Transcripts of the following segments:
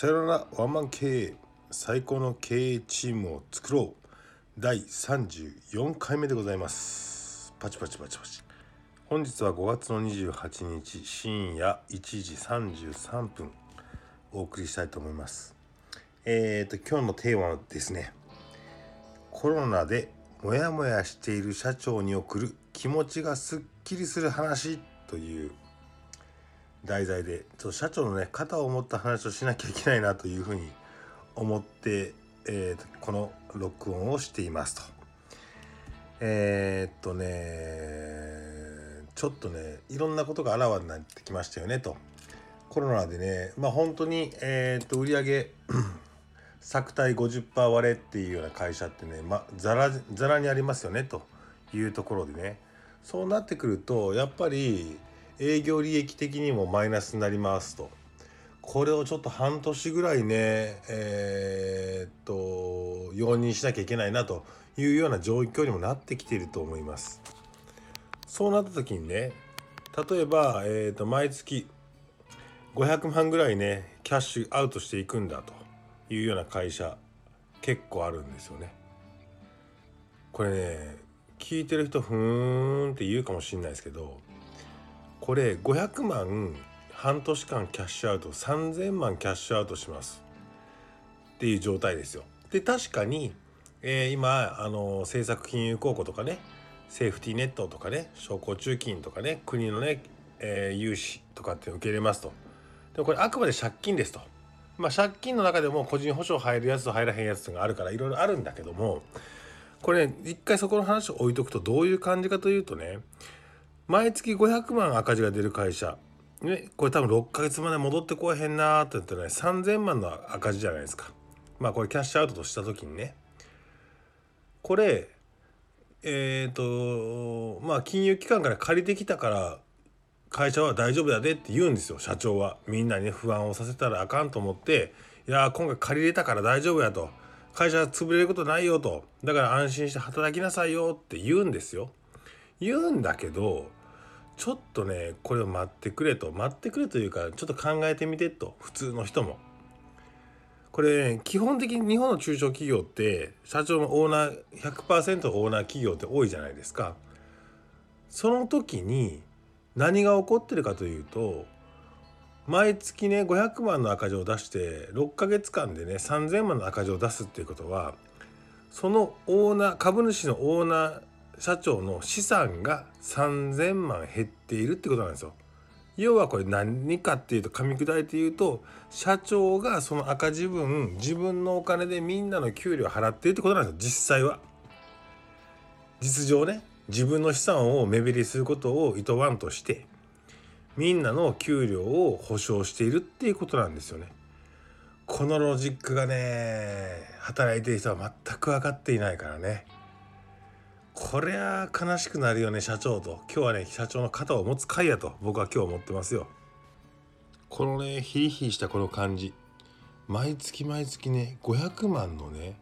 さよならワンマン経営最高の経営チームを作ろう。第34回目でございます。パチパチパチパチ。本日は5月の28日深夜1時33分お送りしたいと思います。えーと今日のテーマはですねコロナでモヤモヤしている社長に送る気持ちがすっきりする話という題材でちょっと社長のね肩を持った話をしなきゃいけないなというふうに思って、えー、この録音をしていますと。えー、っとねちょっとねいろんなことがあらわになってきましたよねと。コロナでねまあ本当に、えー、っと売上作体50%割れっていうような会社ってね、ま、ざらざらにありますよねというところでねそうなってくるとやっぱり営業利益的にもマイナスになりますと。これをちょっと半年ぐらいね、えー、っと、容認しなきゃいけないなというような状況にもなってきていると思います。そうなった時にね、例えば、えー、っと、毎月500万ぐらいね、キャッシュアウトしていくんだというような会社、結構あるんですよね。これね、聞いてる人、ふーんって言うかもしれないですけど、これ500万半年間キャッシュアウト3000万キャッシュアウトしますっていう状態ですよ。で確かに、えー、今あの政策金融公庫とかねセーフティーネットとかね商工中金とかね国のね、えー、融資とかって受け入れますと。でもこれあくまで借金ですと。まあ借金の中でも個人保証入るやつと入らへんやつがあるからいろいろあるんだけどもこれ、ね、一回そこの話を置いとくとどういう感じかというとね毎月500万赤字が出る会社。ね、これ多分6ヶ月まで戻ってこえへんなーって言ってね3000万の赤字じゃないですか。まあこれキャッシュアウトとした時にね。これえっ、ー、とまあ金融機関から借りてきたから会社は大丈夫だでって言うんですよ社長は。みんなにね不安をさせたらあかんと思っていや今回借りれたから大丈夫やと。会社は潰れることないよと。だから安心して働きなさいよって言うんですよ。言うんだけどちょっとねこれを待ってくれと待ってくれというかちょっと考えてみてと普通の人も。これ、ね、基本的に日本の中小企業って社長のオーナー100%オーナー企業って多いじゃないですか。その時に何が起こってるかというと毎月ね500万の赤字を出して6ヶ月間でね3000万の赤字を出すっていうことはそのオーナー株主のオーナー社長の資産が3000万減っているってことなんですよ。要はこれ何かっていうと噛み砕いて言うと社長がその赤字分自分のお金でみんなの給料払っているってことなんですよ実際は。実情ね自分の資産を目減りすることを意図わんとしてみんなの給料を保証しているっていうことなんですよね。このロジックがね働いている人は全く分かっていないからね。こりゃ悲しくなるよね社長と。今日はね社長の肩を持つ会やと僕は今日思ってますよ。このねヒリヒリしたこの感じ。毎月毎月ね500万のね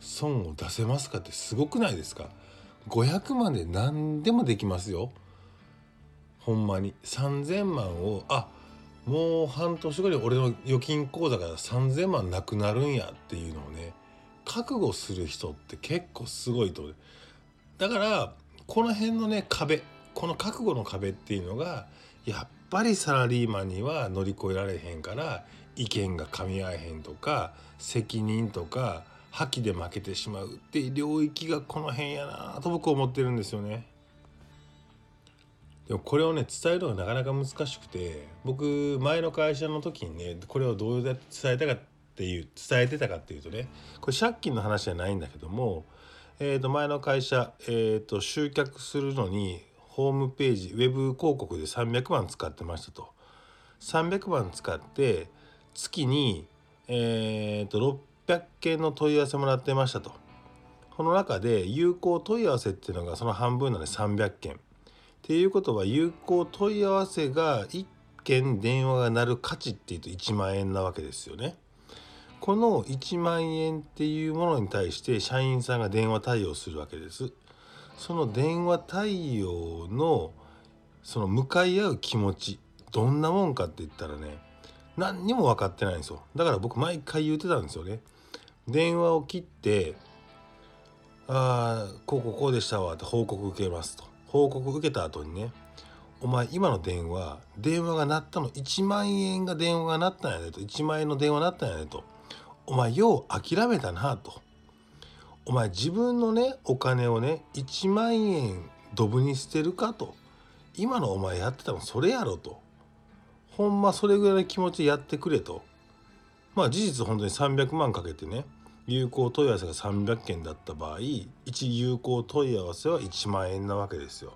損を出せますかってすごくないですか？500万で何でもできますよ。ほんまに。3000万をあもう半年後に俺の預金口座から3000万なくなるんやっていうのをね覚悟する人って結構すごいとだからこの辺のね壁この覚悟の壁っていうのがやっぱりサラリーマンには乗り越えられへんから意見が噛み合えへんとか責任とか覇気で負けてしまうっていう領域がこの辺やなと僕は思ってるんですよね。でもこれをね伝えるのがなかなか難しくて僕前の会社の時にねこれをどうやって伝えたかっていう伝えてたかっていうとねこれ借金の話じゃないんだけどもえー、と前の会社、えー、と集客するのにホームページウェブ広告で300万使ってましたと。300万使って月に、えー、と600件の問い合わせもらってましたと。この中で有効問い合わせっていうのがその半分なので300件っていうことは有効問い合わせが1件電話が鳴る価値っていうと1万円なわけですよね。この1万円っていうものに対して社員さんが電話対応するわけです。その電話対応のその向かい合う気持ちどんなもんかって言ったらね何にも分かってないんですよ。だから僕毎回言ってたんですよね。電話を切って「ああこうこうこうでしたわ」って報告受けますと。報告受けた後にね「お前今の電話電話が鳴ったの1万円が電話が鳴ったんやね」と1万円の電話鳴ったんやねと「お前よう諦めたな」と「お前自分のねお金をね1万円ドブに捨てるか」と「今のお前やってたのそれやろ」と「ほんまそれぐらいの気持ちでやってくれ」と。まあ事実本当に300万かけてね有効問い合わせが300件だった場合1有効問い合わせは1万円なわけですよ。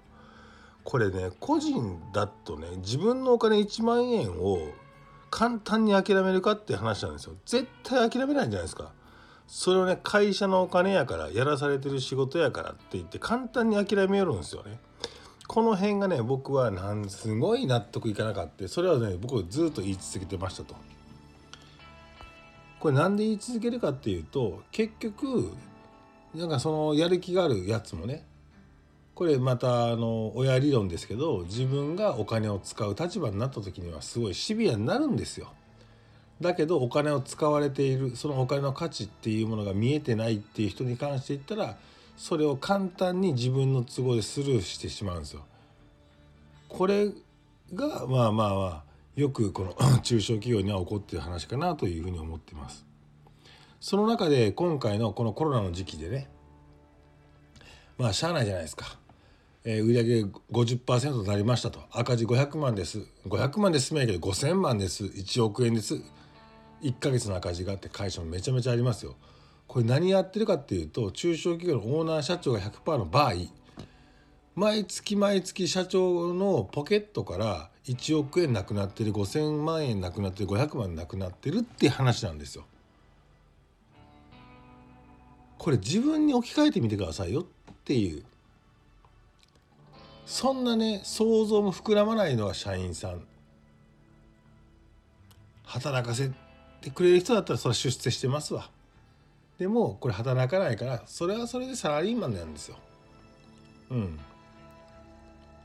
これね個人だとね自分のお金1万円を簡単に諦めるかって話なんですよ。絶対諦めないんじゃないですか。それをね会社のお金やからやらされてる仕事やからって言って簡単に諦めよるんですよね。この辺がね僕はなんすごい納得いかなかったそれはね僕はずっと言い続けてましたと。これなんで言い続けるかっていうと結局なんかそのやる気があるやつもねこれまたあの親理論ですけど自分がお金を使う立場になった時にはすごいシビアになるんですよ。だけどお金を使われているそのお金の価値っていうものが見えてないっていう人に関して言ったらそれを簡単に自分の都合でスルーしてしまうんですよ。これがまあまあまあよくこの 中小企業には起こってる話かなというふうに思ってます。その中で今回のこのコロナの時期でねまあしゃあないじゃないですか。えー、売上50%となりましたと。赤字500万です。500万で済めけど5,000万です。1億円です。1ヶ月の赤字があって会社もめちゃめちゃありますよ。これ何やってるかっていうと中小企業のオーナー社長が100%の場合毎月毎月社長のポケットから1億円なくなってる5,000万円なくなってる500万なくなってるっていう話なんですよ。これ自分に置き換えてみてくださいよっていう。そんなね想像も膨らまないのは社員さん。働かせてくれる人だったらそれは出世してますわ。でもこれ働かないからそれはそれでサラリーマンなんですよ。うん。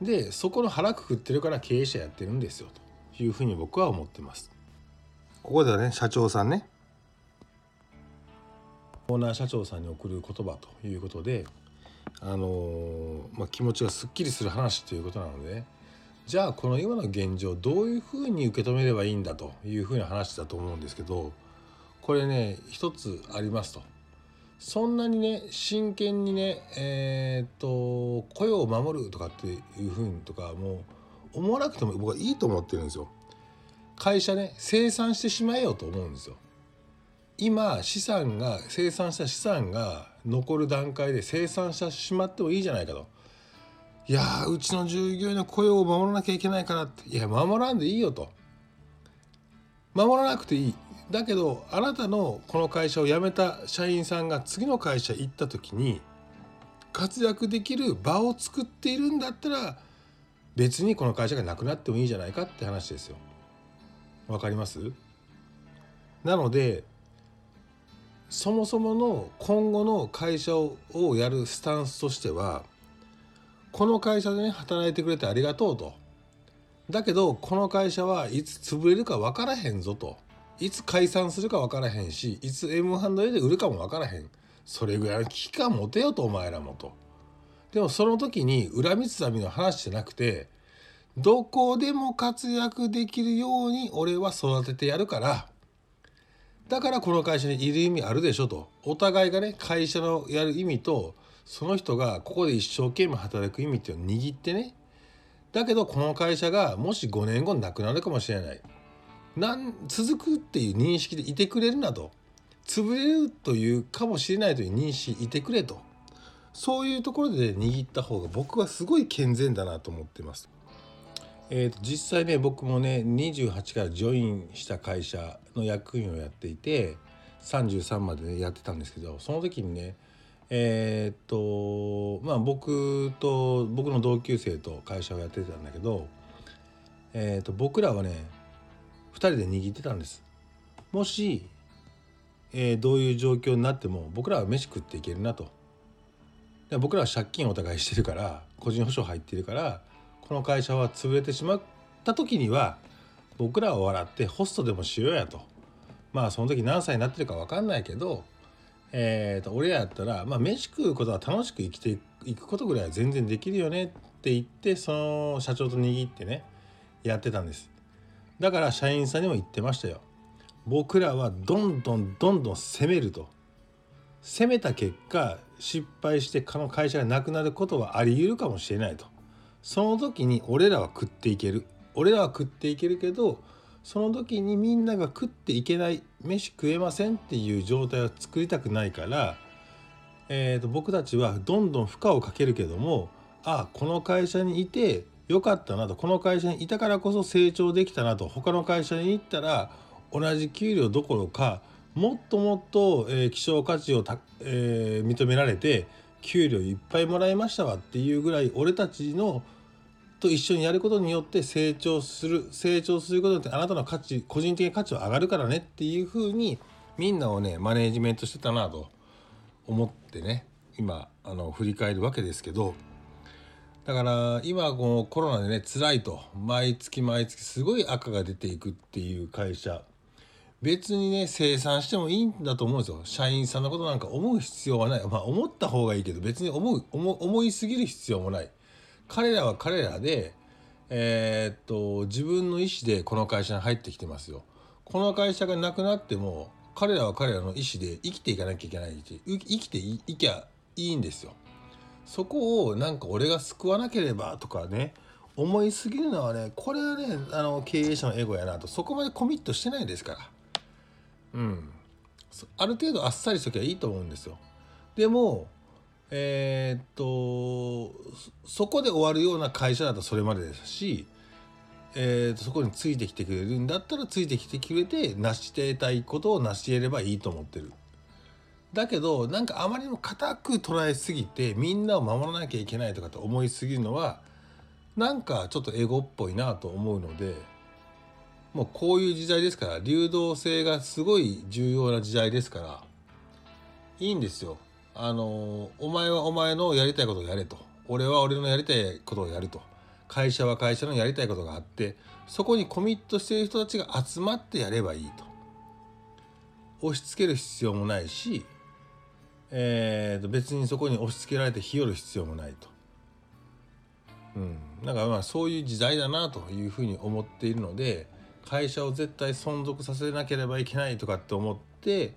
でそこの腹くくってるから経営者やってるんですよというふうに僕は思ってます。ここではね社長さんね。オーナー社長さんに送る言葉ということであの、まあ、気持ちがすっきりする話ということなので、ね、じゃあこの今の現状どういうふうに受け止めればいいんだというふうな話だと思うんですけどこれね一つありますと。そんなにね真剣にねえー、っと雇用を守るとかっていうふうにとかもう思わなくても僕はいいと思ってるんですよ。会社ね生産してしまえよと思うんですよ。今資産が生産した資産が残る段階で生産してしまってもいいじゃないかと。いやうちの従業員の雇用を守らなきゃいけないからっていや守らんでいいよと。守らなくていいだけどあなたのこの会社を辞めた社員さんが次の会社行った時に活躍できる場を作っているんだったら別にこの会社がなくなってもいいじゃないかって話ですよ。わかります？なのでそもそもの今後の会社をやるスタンスとしてはこの会社でね働いてくれてありがとうと。だけどこの会社はいつ潰れるか分からへんぞと。いつ解散するか分からへんしいつ M&A で売るかも分からへん。それぐらいの危機感持てよとお前らもと。でもその時に恨みつらみの話じゃなくてどこでも活躍できるように俺は育ててやるからだからこの会社にいる意味あるでしょと。お互いがね会社のやる意味とその人がここで一生懸命働く意味っていうのを握ってね。だけどこの会社がもし5年後なくなるかもしれない。なん続くっていう認識でいてくれるなと。潰れるというかもしれないという認識いてくれと。そういうところで握った方が僕はすごい健全だなと思ってます。えーと、実際ね僕もね28からジョインした会社の役員をやっていて33まで、ね、やってたんですけどその時にねえっ、とまあ僕と僕の同級生と会社をやってたんだけど、えーと僕らはね2人で握ってたんです。もし、えー、どういう状況になっても僕らは飯食っていけるなと。で僕らは借金お互いしてるから個人保証入ってるからこの会社は潰れてしまった時には僕らは笑ってホストでもしようやと。まあその時何歳になってるか分かんないけどえーと、俺らやったら、まあ、飯食うことは楽しく生きていくことぐらいは全然できるよねって言ってその社長と握ってねやってたんです。だから社員さんにも言ってましたよ。僕らはどんどんどんどん攻めると。攻めた結果失敗してこの会社がなくなることはあり得るかもしれないと。その時に俺らは食っていける。俺らは食っていけるけどその時にみんなが食っていけない飯食えませんっていう状態を作りたくないから、えー、と僕たちはどんどん負荷をかけるけどもああこの会社にいてよかったなとこの会社にいたからこそ成長できたなと他の会社に行ったら同じ給料どころかもっともっと、えー、希少価値をた、えー、認められて給料いっぱいもらいましたわっていうぐらい俺たちのと一緒にやることによって成長する成長することによってあなたの価値個人的な価値は上がるからねっていうふうにみんなをねマネージメントしてたなと思ってね。今あの振り返るわけですけど。だから今このコロナでね辛いと。毎月毎月すごい赤が出ていくっていう会社。別にね生産してもいいんだと思うんですよ。社員さんのことなんか思う必要はない。まあ思った方がいいけど別に思う思いすぎる必要もない。彼らは彼らでえー、っと自分の意思でこの会社に入ってきてますよ。この会社がなくなっても彼らは彼らの意思で生きていかなきゃいけないし生きていきゃいいんですよ。そこをなんか俺が救わなければとかね思いすぎるのはねこれはねあの経営者のエゴやなと。そこまでコミットしてないですから。うんある程度あっさりしときゃいいと思うんですよでもえー、っとそこで終わるような会社だとそれまでですし、えー、とそこについてきてくれるんだったらついてきてくれて成してたいことを成し得ればいいと思ってる。だけどなんかあまりにも固く捉えすぎてみんなを守らなきゃいけないとかと思いすぎるのはなんかちょっとエゴっぽいなと思うのでもうこういう時代ですから流動性がすごい重要な時代ですからいいんですよ。あのお前はお前のやりたいことをやれと。俺は俺のやりたいことをやると。会社は会社のやりたいことがあってそこにコミットしている人たちが集まってやればいいと。押し付ける必要もないし、えー、と別にそこに押し付けられて日和る必要もないと。うん、なんかまあそういう時代だなというふうに思っているので会社を絶対存続させなければいけないとかって思って、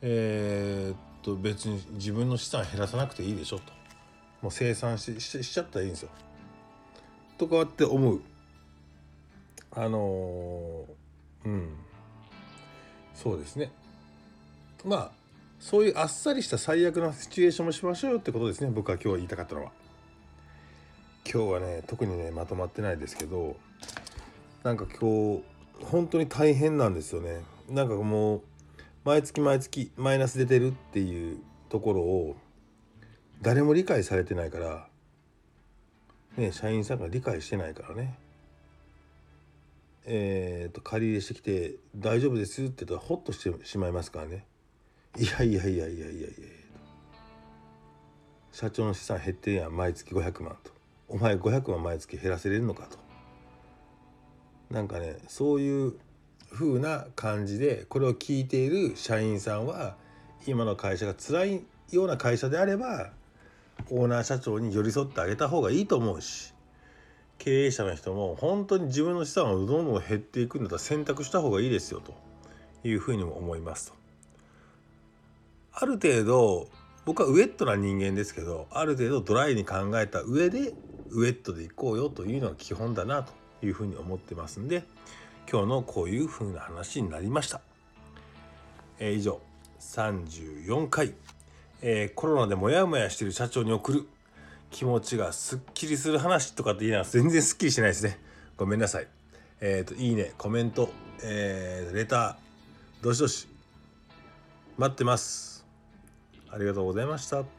えー、と別に自分の資産減らさなくていいでしょと。もう生産しししちゃったらいいんですよ。とかって思う。あのー、うん。そうですね。まあそういうあっさりした最悪なシチュエーションもしましょうよってことですね。僕は今日言いたかったのは。今日はね特にねまとまってないですけどなんか今日本当に大変なんですよね。なんかもう毎月毎月マイナス出てるっていうところを誰も理解されてないからね社員さんが理解してないからね。えー、と借り入れしてきて「大丈夫です」って言ったらホッとしてしまいますからね。いやいやいやいやいやいや社長の資産減ってるやん毎月500万と。お前500万毎月減らせれるのかと。なんかねそういう風な感じでこれを聞いている社員さんは今の会社が辛いような会社であればオーナー社長に寄り添ってあげた方がいいと思うし経営者の人も本当に自分の資産をどんどん減っていくんだったら選択した方がいいですよというふうにも思いますと。ある程度僕はウェットな人間ですけどある程度ドライに考えた上でウェットでいこうよというのが基本だなというふうに思ってますんで今日のこういう風な話になりました。えー、以上34回、えー、コロナでモヤモヤしてる社長に送る気持ちがすっきりする話とかって言いながら全然すっきりしてないですね。ごめんなさい。えっ、ー、と、いいね、コメント、えー、レター、どしどし待ってます。ありがとうございました。